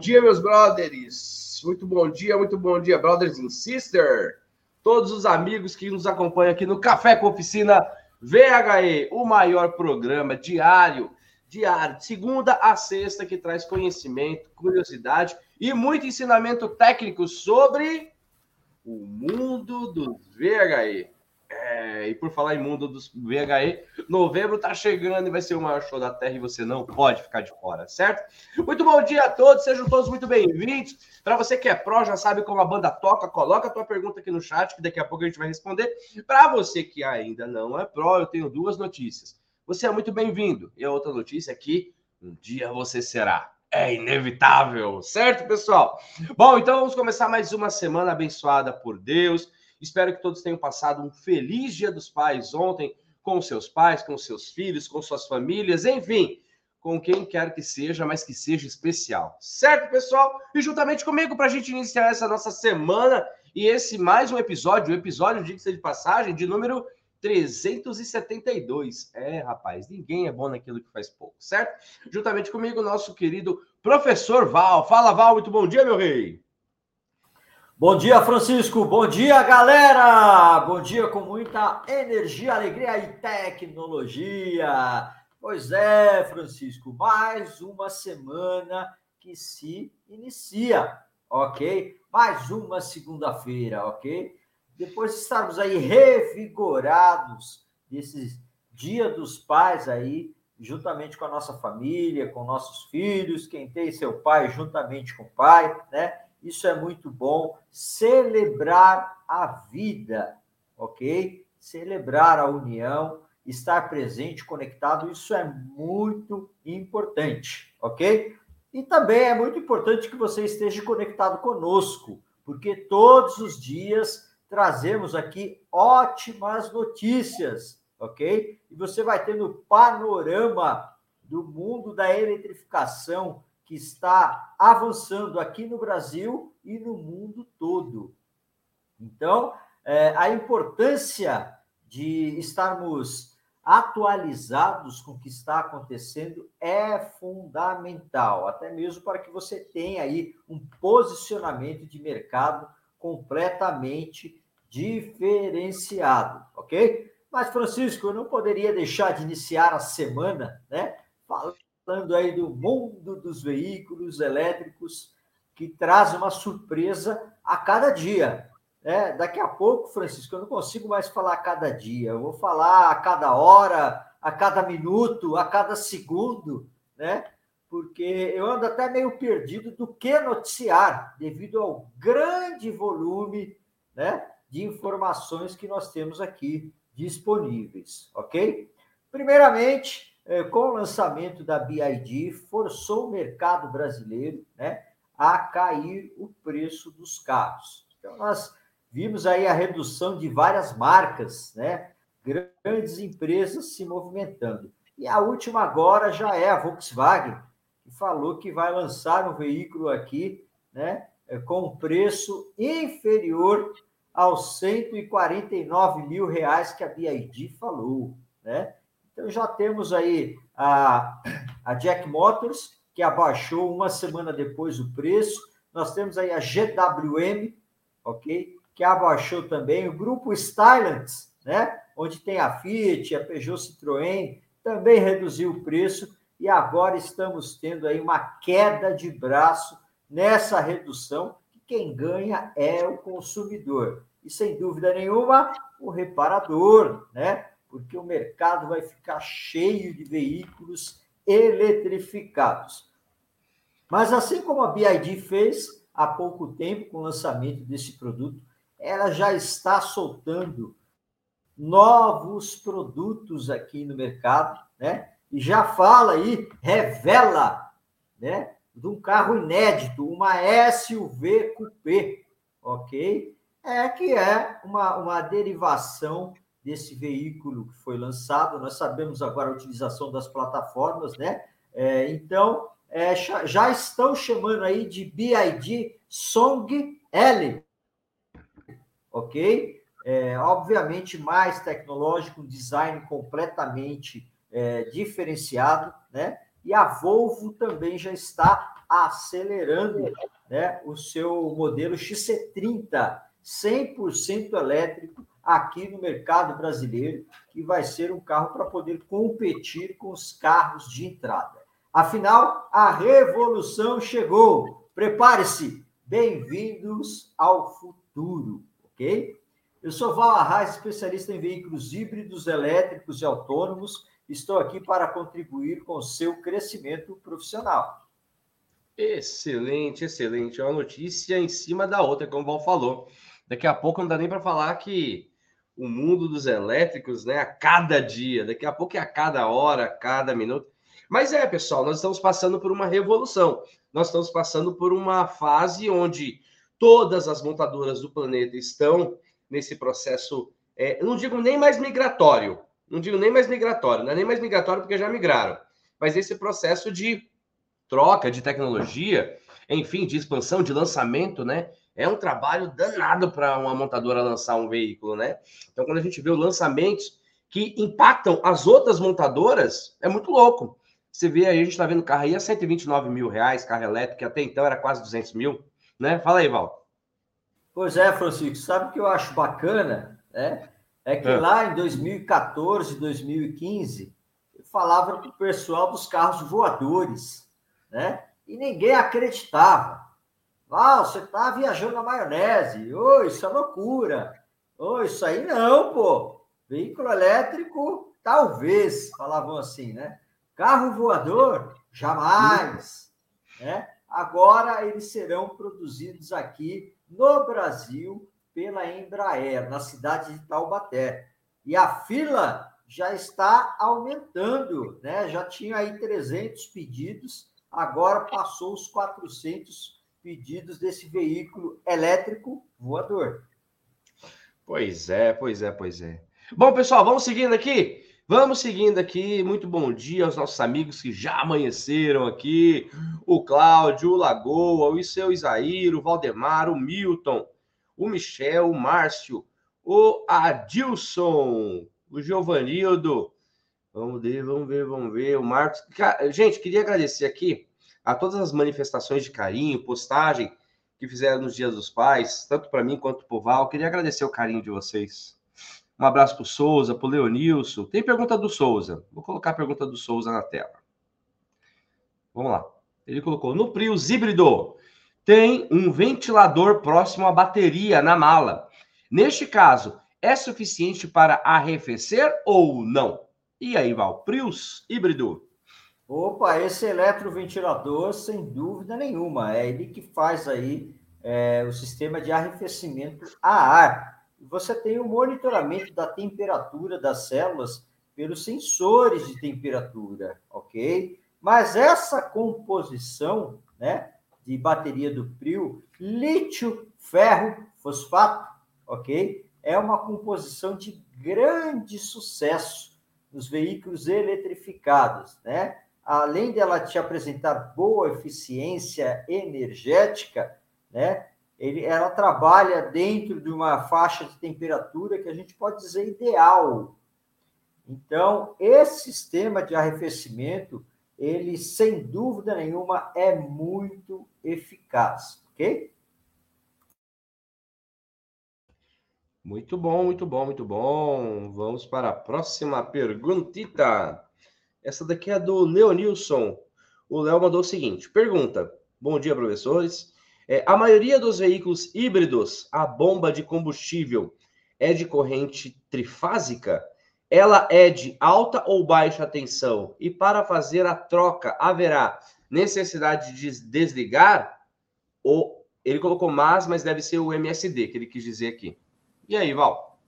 dia, meus brothers. Muito bom dia, muito bom dia, brothers and sisters. Todos os amigos que nos acompanham aqui no Café com Oficina VHE, o maior programa diário, diário, de segunda a sexta, que traz conhecimento, curiosidade e muito ensinamento técnico sobre o mundo do VHE. É, e por falar em mundo dos VHE, novembro tá chegando e vai ser o maior show da Terra e você não pode ficar de fora, certo? Muito bom dia a todos, sejam todos muito bem-vindos. Para você que é pró, já sabe como a banda toca, coloca a tua pergunta aqui no chat que daqui a pouco a gente vai responder. Para você que ainda não é pró, eu tenho duas notícias. Você é muito bem-vindo. E a outra notícia é que um dia você será. É inevitável, certo, pessoal? Bom, então vamos começar mais uma semana abençoada por Deus Espero que todos tenham passado um feliz Dia dos Pais ontem com seus pais, com seus filhos, com suas famílias, enfim, com quem quer que seja, mas que seja especial. Certo, pessoal? E juntamente comigo, para a gente iniciar essa nossa semana e esse mais um episódio, o episódio, de de passagem, de número 372. É, rapaz, ninguém é bom naquilo que faz pouco, certo? Juntamente comigo, nosso querido professor Val. Fala, Val, muito bom dia, meu rei. Bom dia, Francisco. Bom dia, galera. Bom dia com muita energia, alegria e tecnologia. Pois é, Francisco, mais uma semana que se inicia, ok? Mais uma segunda-feira, ok? Depois de estarmos aí revigorados desses Dia dos Pais aí, juntamente com a nossa família, com nossos filhos, quem tem seu pai juntamente com o pai, né? Isso é muito bom. Celebrar a vida, ok? Celebrar a união, estar presente, conectado, isso é muito importante, ok? E também é muito importante que você esteja conectado conosco, porque todos os dias trazemos aqui ótimas notícias, ok? E você vai tendo panorama do mundo da eletrificação, que está avançando aqui no Brasil e no mundo todo. Então, é, a importância de estarmos atualizados com o que está acontecendo é fundamental, até mesmo para que você tenha aí um posicionamento de mercado completamente diferenciado, ok? Mas, Francisco, eu não poderia deixar de iniciar a semana, né? Falando falando aí do mundo dos veículos elétricos, que traz uma surpresa a cada dia. É, daqui a pouco, Francisco, eu não consigo mais falar a cada dia, eu vou falar a cada hora, a cada minuto, a cada segundo, né? Porque eu ando até meio perdido do que noticiar, devido ao grande volume né, de informações que nós temos aqui disponíveis, ok? Primeiramente, com o lançamento da BID, forçou o mercado brasileiro né, a cair o preço dos carros. Então, nós vimos aí a redução de várias marcas, né, grandes empresas se movimentando. E a última agora já é a Volkswagen, que falou que vai lançar um veículo aqui né, é, com um preço inferior aos 149 mil reais que a BID falou. Né? Então já temos aí a, a Jack Motors, que abaixou uma semana depois o preço. Nós temos aí a GWM, ok? Que abaixou também. O grupo Stylant, né? Onde tem a Fiat, a Peugeot Citroën, também reduziu o preço. E agora estamos tendo aí uma queda de braço nessa redução, que quem ganha é o consumidor. E sem dúvida nenhuma, o reparador, né? Porque o mercado vai ficar cheio de veículos eletrificados. Mas assim como a BID fez há pouco tempo com o lançamento desse produto, ela já está soltando novos produtos aqui no mercado, né? E já fala aí, revela, né? De um carro inédito, uma SUV Coupé, ok? É que é uma, uma derivação desse veículo que foi lançado. Nós sabemos agora a utilização das plataformas, né? É, então, é, já estão chamando aí de BID Song L, ok? É, obviamente mais tecnológico, um design completamente é, diferenciado, né? E a Volvo também já está acelerando né, o seu modelo XC30 100% elétrico aqui no mercado brasileiro, que vai ser um carro para poder competir com os carros de entrada. Afinal, a revolução chegou. Prepare-se. Bem-vindos ao futuro, ok? Eu sou Val Arraes, especialista em veículos híbridos, elétricos e autônomos. Estou aqui para contribuir com o seu crescimento profissional. Excelente, excelente. É uma notícia em cima da outra, como o Val falou. Daqui a pouco não dá nem para falar que o mundo dos elétricos, né, a cada dia, daqui a pouco é a cada hora, a cada minuto. Mas é, pessoal, nós estamos passando por uma revolução. Nós estamos passando por uma fase onde todas as montadoras do planeta estão nesse processo, é, não digo nem mais migratório, não digo nem mais migratório, não é nem mais migratório porque já migraram, mas esse processo de troca de tecnologia, enfim, de expansão, de lançamento, né? É um trabalho danado para uma montadora lançar um veículo, né? Então, quando a gente vê os lançamentos que impactam as outras montadoras, é muito louco. Você vê aí, a gente está vendo carro aí a 129 mil reais, carro elétrico, que até então era quase 200 mil, né? Fala aí, Val. Pois é, Francisco, sabe o que eu acho bacana, né? É que é. lá em 2014, 2015, eu falava para o pessoal dos carros voadores, né? E ninguém acreditava. Ah, você está viajando na maionese. Ô, isso é loucura. Ô, isso aí não, pô. Veículo elétrico, talvez, falavam assim, né? Carro voador, jamais. Né? Agora eles serão produzidos aqui no Brasil pela Embraer, na cidade de Taubaté. E a fila já está aumentando, né? Já tinha aí 300 pedidos, agora passou os 400 pedidos desse veículo elétrico voador. Pois é, pois é, pois é. Bom, pessoal, vamos seguindo aqui. Vamos seguindo aqui. Muito bom dia aos nossos amigos que já amanheceram aqui. O Cláudio, o Lagoa, o seu Isaíro, o Valdemar, o Milton, o Michel, o Márcio, o Adilson, o Giovanildo. Vamos ver, vamos ver, vamos ver. O Marcos. Gente, queria agradecer aqui a todas as manifestações de carinho, postagem que fizeram nos Dias dos Pais, tanto para mim quanto para o Val. Queria agradecer o carinho de vocês. Um abraço para o Souza, para o Leonilson. Tem pergunta do Souza. Vou colocar a pergunta do Souza na tela. Vamos lá. Ele colocou: no Prius híbrido tem um ventilador próximo à bateria na mala. Neste caso, é suficiente para arrefecer ou não? E aí, Val? Prius híbrido. Opa, esse eletroventilador, sem dúvida nenhuma, é ele que faz aí é, o sistema de arrefecimento a ar. Você tem o monitoramento da temperatura das células pelos sensores de temperatura, ok? Mas essa composição, né, de bateria do Prio, lítio, ferro, fosfato, ok? É uma composição de grande sucesso nos veículos eletrificados, né? Além dela te apresentar boa eficiência energética, né, ele, ela trabalha dentro de uma faixa de temperatura que a gente pode dizer ideal. Então, esse sistema de arrefecimento, ele sem dúvida nenhuma é muito eficaz, ok? Muito bom, muito bom, muito bom. Vamos para a próxima perguntita. Essa daqui é do Leonilson. O Léo mandou o seguinte: pergunta. Bom dia, professores. É, a maioria dos veículos híbridos, a bomba de combustível é de corrente trifásica? Ela é de alta ou baixa tensão? E para fazer a troca, haverá necessidade de desligar? Ou ele colocou mais, mas deve ser o MSD que ele quis dizer aqui. E aí, Val?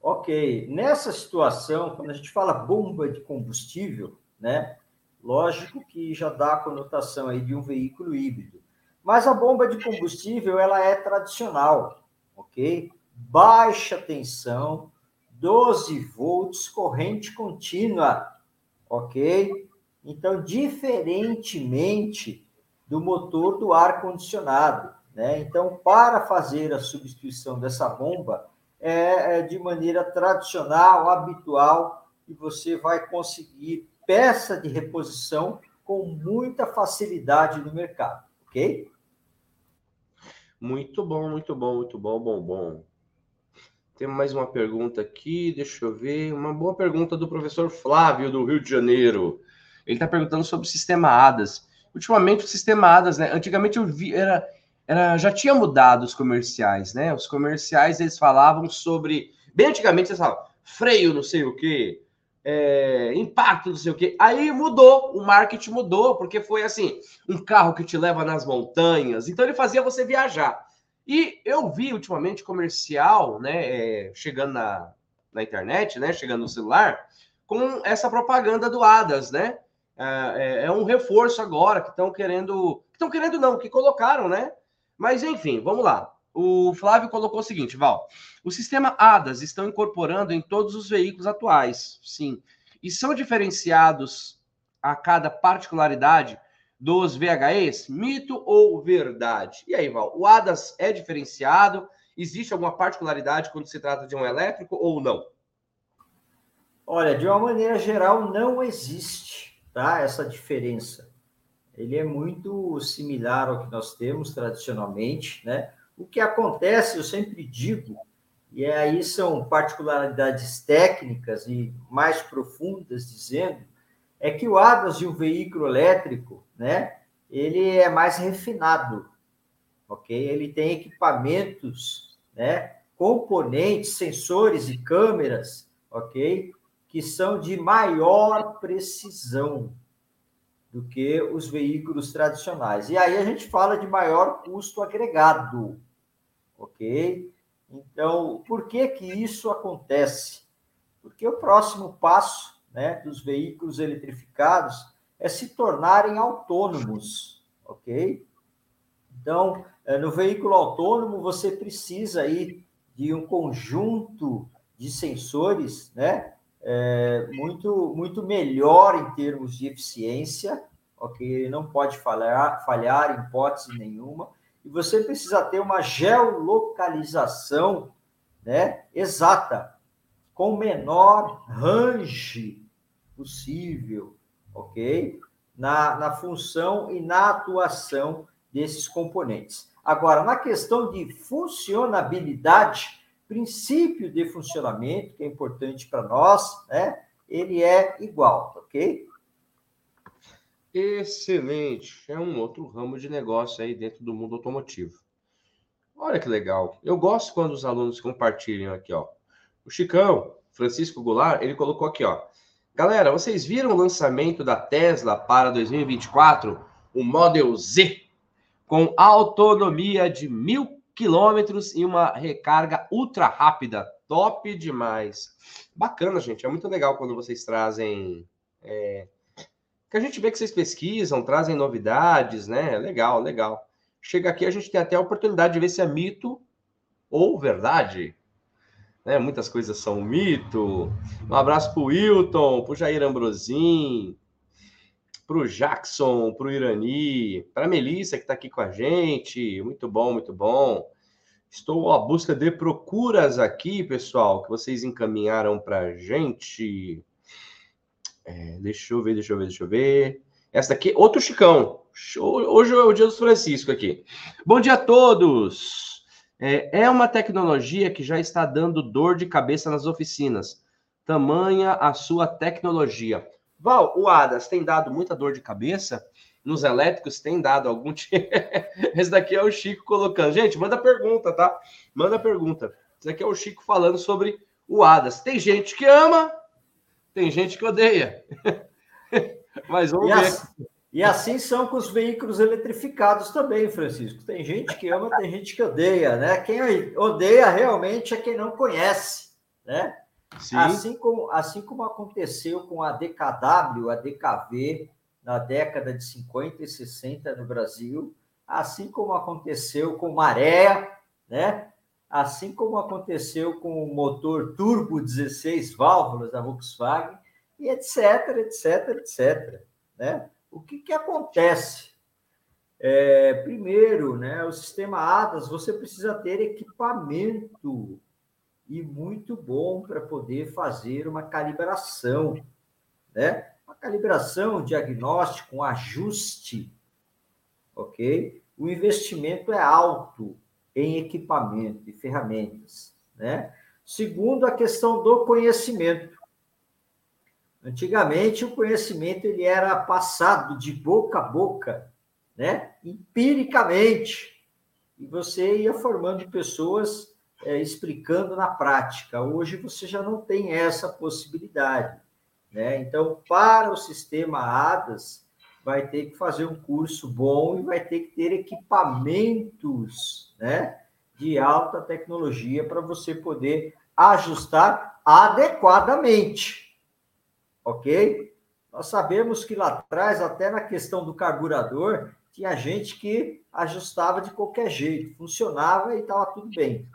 Ok. Nessa situação, quando a gente fala bomba de combustível, né? Lógico que já dá a conotação aí de um veículo híbrido. Mas a bomba de combustível, ela é tradicional, ok? Baixa tensão, 12 volts, corrente contínua, ok? Então, diferentemente do motor do ar-condicionado, né? Então, para fazer a substituição dessa bomba, é, é de maneira tradicional, habitual, e você vai conseguir peça de reposição com muita facilidade no mercado. ok? Muito bom, muito bom, muito bom, bom, bom. Tem mais uma pergunta aqui, deixa eu ver. Uma boa pergunta do professor Flávio, do Rio de Janeiro. Ele está perguntando sobre o sistema ADAS. Ultimamente, o sistema ADAS, né? Antigamente eu vi, era, era, já tinha mudado os comerciais, né? Os comerciais eles falavam sobre. Bem antigamente, eles falavam freio, não sei o quê, é, impacto, não sei o quê. Aí mudou, o marketing mudou, porque foi assim: um carro que te leva nas montanhas. Então ele fazia você viajar. E eu vi ultimamente comercial, né, é, chegando na, na internet, né, chegando no celular, com essa propaganda do Adas, né? É, é, é um reforço agora que estão querendo, estão querendo não, que colocaram, né? Mas enfim, vamos lá. O Flávio colocou o seguinte, Val: o sistema ADAS estão incorporando em todos os veículos atuais, sim, e são diferenciados a cada particularidade dos VHEs? Mito ou verdade? E aí, Val, o ADAS é diferenciado? Existe alguma particularidade quando se trata de um elétrico ou não? Olha, de uma maneira geral, não existe tá, essa diferença. Ele é muito similar ao que nós temos tradicionalmente, né? O que acontece, eu sempre digo, e aí são particularidades técnicas e mais profundas, dizendo, é que o ADAS de um veículo elétrico, né, ele é mais refinado, ok? Ele tem equipamentos, né, componentes, sensores e câmeras, ok? Que são de maior precisão do que os veículos tradicionais. E aí a gente fala de maior custo agregado, ok? Então, por que que isso acontece? Porque o próximo passo né, dos veículos eletrificados é se tornarem autônomos, ok? Então, eh, no veículo autônomo, você precisa aí de um conjunto de sensores, né, é, muito, muito melhor em termos de eficiência, ok? Ele não pode falhar, falhar em hipótese nenhuma, e você precisa ter uma geolocalização, né, exata, com menor range possível, ok? Na, na função e na atuação desses componentes. Agora, na questão de funcionabilidade, princípio de funcionamento, que é importante para nós, né? Ele é igual, ok? Excelente. É um outro ramo de negócio aí dentro do mundo automotivo. Olha que legal. Eu gosto quando os alunos compartilham aqui, ó. O Chicão, Francisco Goulart, ele colocou aqui, ó. Galera, vocês viram o lançamento da Tesla para 2024? O Model Z, com autonomia de mil quilômetros e uma recarga ultra rápida. Top demais. Bacana, gente. É muito legal quando vocês trazem. É... Que a gente vê que vocês pesquisam, trazem novidades, né? Legal, legal. Chega aqui, a gente tem até a oportunidade de ver se é mito ou verdade né? Muitas coisas são mito. Um abraço para o Wilton, para o Jair Ambrosim, para o Jackson, para o Irani, para a Melissa que está aqui com a gente. Muito bom, muito bom. Estou à busca de procuras aqui, pessoal, que vocês encaminharam para a gente. É, deixa eu ver, deixa eu ver, deixa eu ver. Essa aqui, outro Chicão. Hoje é o dia dos Francisco aqui. Bom dia a todos. É, é uma tecnologia que já está dando dor de cabeça nas oficinas. Tamanha a sua tecnologia. Val, o ADAS tem dado muita dor de cabeça? Nos elétricos tem dado algum tipo? Esse daqui é o Chico colocando. Gente, manda pergunta, tá? Manda pergunta. Esse daqui é o Chico falando sobre o ADAS. Tem gente que ama, tem gente que odeia. Mas vamos e ver. Assim, e assim são com os veículos eletrificados também, Francisco. Tem gente que ama, tem gente que odeia, né? Quem odeia realmente é quem não conhece, né? Sim. Assim como, assim como aconteceu com a DKW, a DKV, na década de 50 e 60 no Brasil, assim como aconteceu com Maré, né? Assim como aconteceu com o motor turbo 16 válvulas da Volkswagen, e etc, etc, etc, né? O que, que acontece? É, primeiro, né, o sistema ADAS, você precisa ter equipamento e muito bom para poder fazer uma calibração, né? Uma calibração, um diagnóstico, um ajuste, ok? o investimento é alto em equipamento e ferramentas, né? Segundo, a questão do conhecimento. Antigamente, o conhecimento ele era passado de boca a boca, né? empiricamente, e você ia formando pessoas é, explicando na prática. Hoje você já não tem essa possibilidade. Né? Então, para o sistema ADAS, vai ter que fazer um curso bom e vai ter que ter equipamentos né, de alta tecnologia para você poder ajustar adequadamente. Ok? Nós sabemos que lá atrás, até na questão do carburador, tinha gente que ajustava de qualquer jeito, funcionava e estava tudo bem.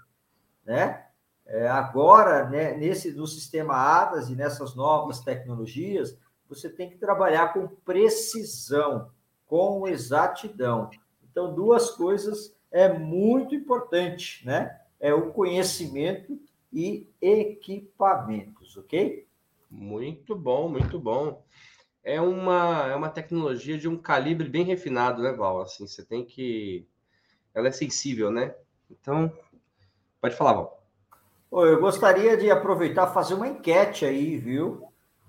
Né? É, agora, né, nesse no sistema ADAS e nessas novas tecnologias, você tem que trabalhar com precisão, com exatidão. Então, duas coisas é muito importante, né? É o conhecimento e equipamentos, ok? Muito bom, muito bom. É uma, é uma tecnologia de um calibre bem refinado, né, Val? Assim, você tem que. Ela é sensível, né? Então, pode falar, Val. Eu gostaria de aproveitar fazer uma enquete aí, viu?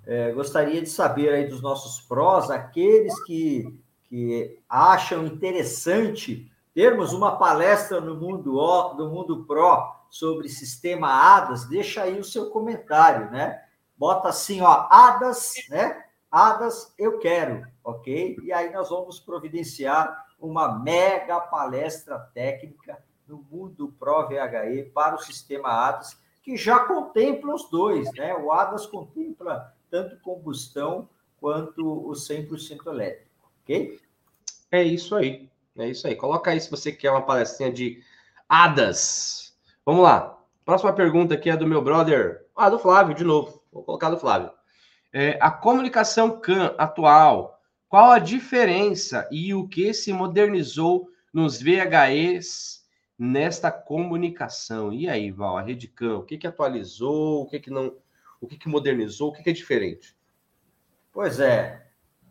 É, gostaria de saber aí dos nossos prós, aqueles que, que acham interessante termos uma palestra no mundo o, no mundo pro sobre sistema ADAS, deixa aí o seu comentário, né? Bota assim, ó, ADAS, né? ADAS eu quero, ok? E aí nós vamos providenciar uma mega palestra técnica no mundo Pro VHE para o sistema ADAS, que já contempla os dois, né? O ADAS contempla tanto combustão quanto o 100% elétrico, ok? É isso aí, é isso aí. Coloca aí se você quer uma palestrinha de ADAS. Vamos lá. Próxima pergunta aqui é do meu brother, ah, do Flávio, de novo. Vou colocar do Flávio. É, a comunicação CAN atual, qual a diferença e o que se modernizou nos VHEs nesta comunicação? E aí, Val, a rede CAN, o que, que atualizou, o que, que não o que, que modernizou, o que, que é diferente? Pois é.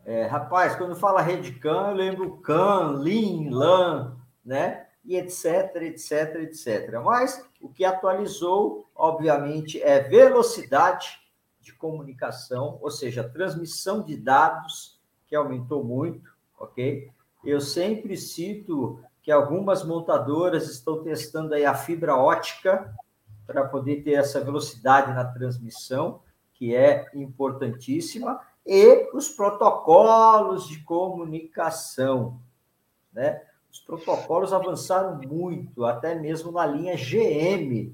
é. Rapaz, quando fala rede CAN, eu lembro CAN, LIN, LAN, né? E etc, etc, etc. Mas o que atualizou, obviamente, é velocidade de comunicação, ou seja, transmissão de dados, que aumentou muito, ok? Eu sempre cito que algumas montadoras estão testando aí a fibra ótica, para poder ter essa velocidade na transmissão, que é importantíssima, e os protocolos de comunicação, né? Os protocolos avançaram muito, até mesmo na linha GM,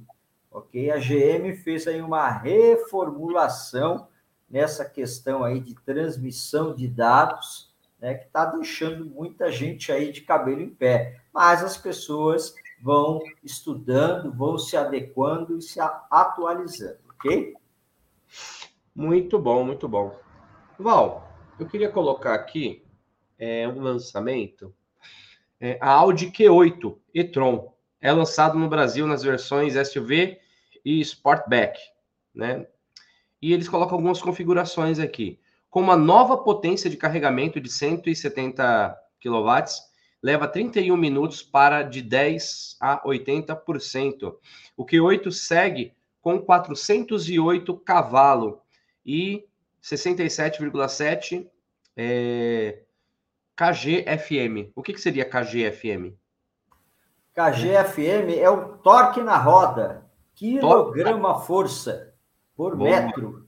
ok? A GM fez aí uma reformulação nessa questão aí de transmissão de dados, né? Que está deixando muita gente aí de cabelo em pé, mas as pessoas vão estudando, vão se adequando e se atualizando, ok? Muito bom, muito bom. Val, eu queria colocar aqui é, um lançamento. É, a Audi Q8 e-tron é lançado no Brasil nas versões SUV e Sportback, né? E eles colocam algumas configurações aqui, com uma nova potência de carregamento de 170 kW leva 31 minutos para de 10 a 80%. O Q8 segue com 408 cavalos e 67,7 é, KGFM. O que, que seria KGFM? KGFM é o torque na roda, quilograma força por Bom. metro.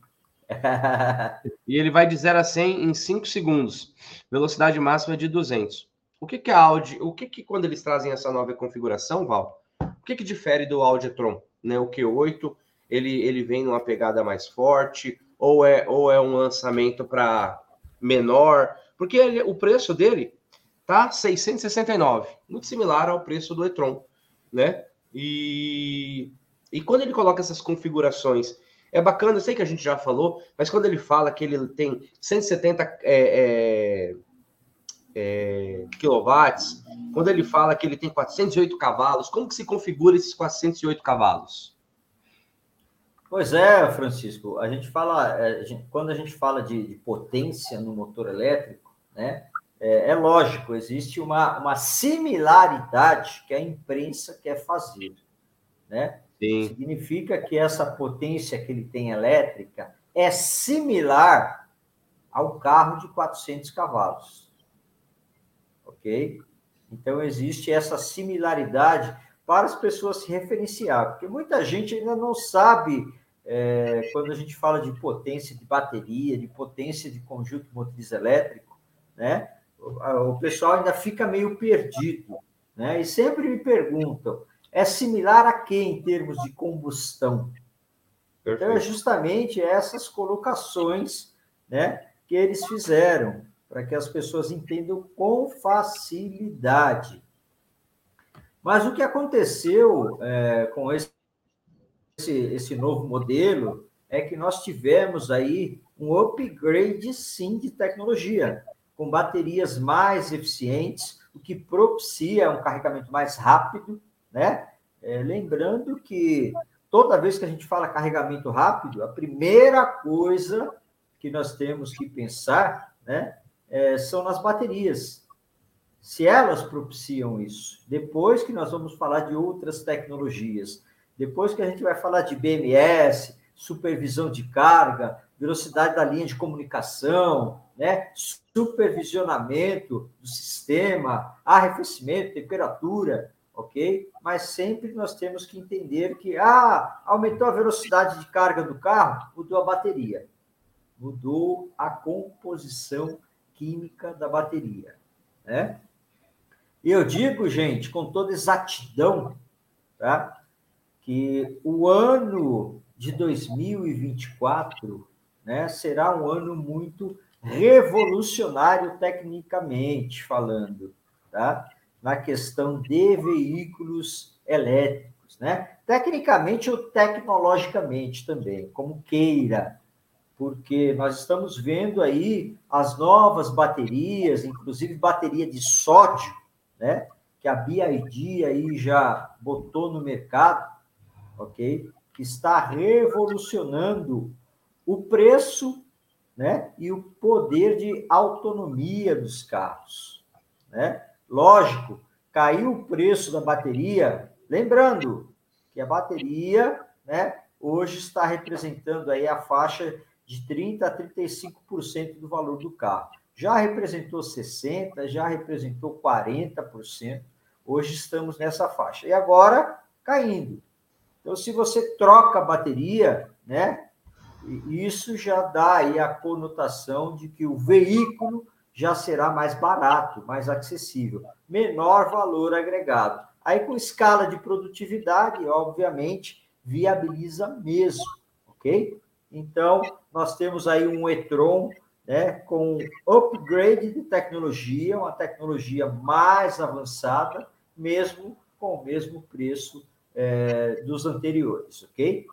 e ele vai de 0 a 100 em 5 segundos. Velocidade máxima de 200. O que, que a Audi, o que, que quando eles trazem essa nova configuração, Val, o que, que difere do Audi e-tron? Né? O Q8, ele, ele vem numa pegada mais forte, ou é, ou é um lançamento para menor? Porque ele, o preço dele tá 669, muito similar ao preço do e-tron, né? E, e quando ele coloca essas configurações, é bacana, eu sei que a gente já falou, mas quando ele fala que ele tem 170 é, é, é, quilowatts, quando ele fala que ele tem 408 cavalos, como que se configura esses 408 cavalos? Pois é, Francisco, a gente fala, é, a gente, quando a gente fala de, de, potência no motor elétrico, né, é, é lógico, existe uma, uma similaridade que a imprensa quer fazer, né? Sim. Significa que essa potência que ele tem elétrica é similar ao carro de 400 cavalos. Ok? Então, existe essa similaridade para as pessoas se referenciar, porque muita gente ainda não sabe, é, quando a gente fala de potência de bateria, de potência de conjunto motriz elétrico, né? O, o pessoal ainda fica meio perdido, né? E sempre me perguntam, é similar a quê em termos de combustão? Perfeito. Então, é justamente essas colocações né, que eles fizeram, para que as pessoas entendam com facilidade. Mas o que aconteceu é, com esse, esse novo modelo é que nós tivemos aí um upgrade, sim, de tecnologia, com baterias mais eficientes, o que propicia um carregamento mais rápido, né? É, lembrando que toda vez que a gente fala carregamento rápido, a primeira coisa que nós temos que pensar, né, é, são nas baterias. Se elas propiciam isso, depois que nós vamos falar de outras tecnologias, depois que a gente vai falar de BMS, supervisão de carga, velocidade da linha de comunicação, né, supervisionamento do sistema, arrefecimento, temperatura, ok? Mas sempre nós temos que entender que, ah, aumentou a velocidade de carga do carro, mudou a bateria, mudou a composição química da bateria, né? Eu digo, gente, com toda exatidão, tá? Que o ano de 2024, né, será um ano muito revolucionário tecnicamente falando, tá? na questão de veículos elétricos, né? Tecnicamente ou tecnologicamente também, como queira, porque nós estamos vendo aí as novas baterias, inclusive bateria de sódio, né? Que a BID aí já botou no mercado, ok? Que está revolucionando o preço, né? E o poder de autonomia dos carros, né? Lógico, caiu o preço da bateria, lembrando que a bateria, né, hoje está representando aí a faixa de 30 a 35% do valor do carro. Já representou 60, já representou 40%. Hoje estamos nessa faixa. E agora caindo. Então, se você troca a bateria, né, isso já dá aí a conotação de que o veículo já será mais barato, mais acessível, menor valor agregado. Aí, com escala de produtividade, obviamente, viabiliza mesmo, ok? Então, nós temos aí um e-tron né, com upgrade de tecnologia, uma tecnologia mais avançada, mesmo com o mesmo preço é, dos anteriores, ok?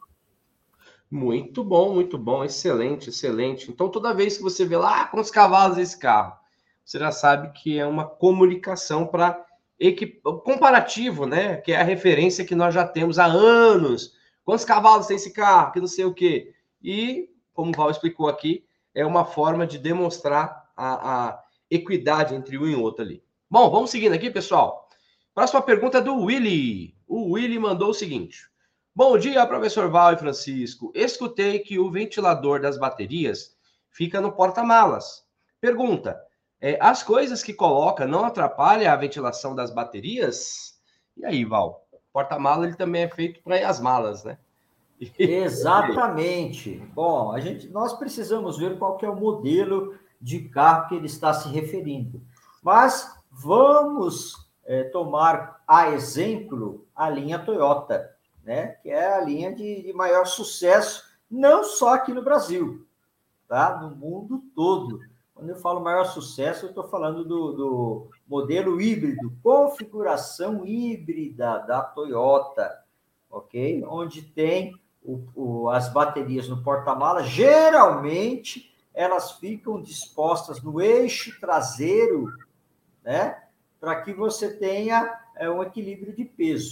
Muito bom, muito bom, excelente, excelente. Então, toda vez que você vê lá ah, quantos cavalos esse carro, você já sabe que é uma comunicação para equip... comparativo, né? Que é a referência que nós já temos há anos. Quantos cavalos tem esse carro? Que não sei o quê. E, como o Val explicou aqui, é uma forma de demonstrar a, a equidade entre um e outro ali. Bom, vamos seguindo aqui, pessoal. Próxima pergunta é do Willy. O Willy mandou o seguinte: Bom dia, professor Val e Francisco. Escutei que o ventilador das baterias fica no porta-malas. Pergunta: é, as coisas que coloca não atrapalham a ventilação das baterias? E aí, Val? Porta-mala ele também é feito para as malas, né? Exatamente. Bom, a gente, nós precisamos ver qual é o modelo de carro que ele está se referindo. Mas vamos é, tomar a exemplo a linha Toyota né? Que é a linha de, de maior sucesso, não só aqui no Brasil, tá? No mundo todo. Quando eu falo maior sucesso, eu estou falando do, do, modelo híbrido, configuração híbrida da Toyota, ok? Onde tem o, o, as baterias no porta-mala, geralmente elas ficam dispostas no eixo traseiro, né? Para que você tenha é, um equilíbrio de peso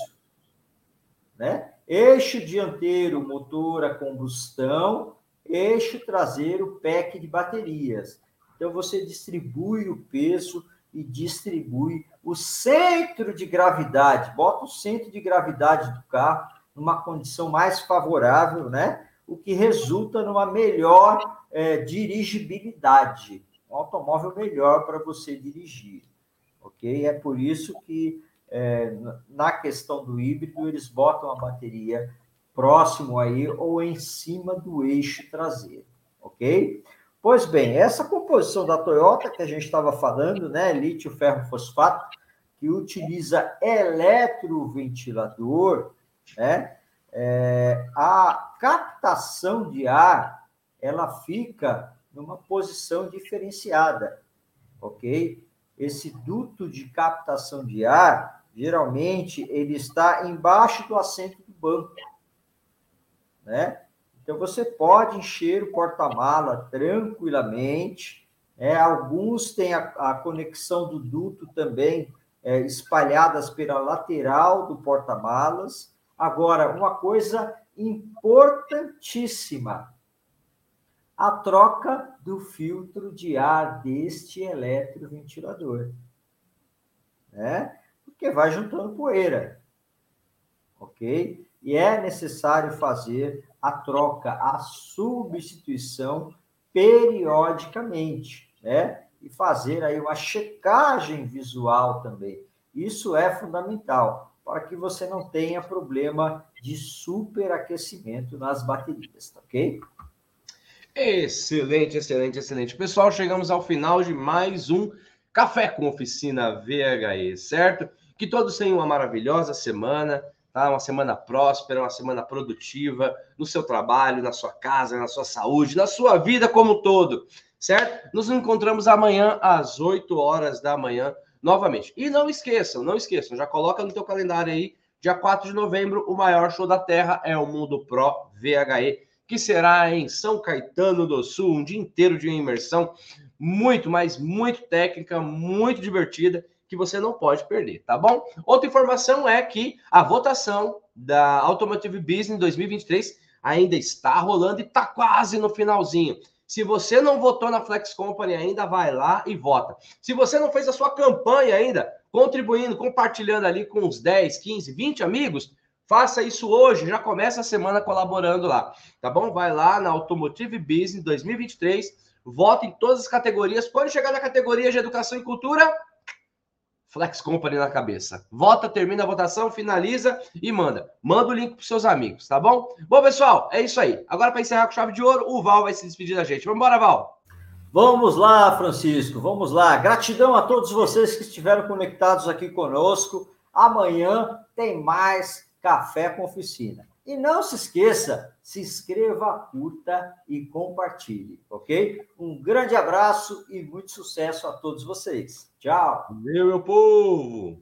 né? Eixo dianteiro, motor a combustão, eixo traseiro, pack de baterias. Então você distribui o peso e distribui o centro de gravidade, bota o centro de gravidade do carro numa condição mais favorável, né? O que resulta numa melhor é, dirigibilidade, um automóvel melhor para você dirigir, ok? É por isso que é, na questão do híbrido eles botam a bateria próximo aí ou em cima do eixo traseiro, ok? Pois bem, essa composição da Toyota que a gente estava falando, né, lítio ferro fosfato, que utiliza eletroventilador, né, é, a captação de ar ela fica numa posição diferenciada, ok? Esse duto de captação de ar, geralmente, ele está embaixo do assento do banco, né? Então, você pode encher o porta-mala tranquilamente. É, alguns têm a, a, conexão do duto também é, espalhadas pela lateral do porta-malas. Agora, uma coisa importantíssima: a troca do filtro de ar deste eletroventilador. Né? Porque vai juntando poeira. Ok? E é necessário fazer a troca, a substituição periodicamente, né? E fazer aí uma checagem visual também. Isso é fundamental para que você não tenha problema de superaquecimento nas baterias, tá ok? Excelente, excelente, excelente. Pessoal, chegamos ao final de mais um Café com Oficina VHE, certo? Que todos tenham uma maravilhosa semana tá? Uma semana próspera, uma semana produtiva no seu trabalho, na sua casa, na sua saúde, na sua vida como um todo, certo? Nos encontramos amanhã às 8 horas da manhã novamente. E não esqueçam, não esqueçam, já coloca no teu calendário aí, dia 4 de novembro, o maior show da Terra é o Mundo Pro VHE, que será em São Caetano do Sul, um dia inteiro de imersão, muito, mas muito técnica, muito divertida que você não pode perder, tá bom? Outra informação é que a votação da Automotive Business 2023 ainda está rolando e está quase no finalzinho. Se você não votou na Flex Company ainda, vai lá e vota. Se você não fez a sua campanha ainda, contribuindo, compartilhando ali com uns 10, 15, 20 amigos, faça isso hoje, já começa a semana colaborando lá, tá bom? Vai lá na Automotive Business 2023, vota em todas as categorias. Quando chegar na categoria de Educação e Cultura, Flex Company na cabeça. Vota, termina a votação, finaliza e manda. Manda o link para seus amigos, tá bom? Bom, pessoal, é isso aí. Agora, para encerrar com chave de ouro, o Val vai se despedir da gente. Vamos embora, Val. Vamos lá, Francisco, vamos lá. Gratidão a todos vocês que estiveram conectados aqui conosco. Amanhã tem mais Café com Oficina. E não se esqueça, se inscreva, curta e compartilhe, ok? Um grande abraço e muito sucesso a todos vocês. Tchau. Meu, meu povo!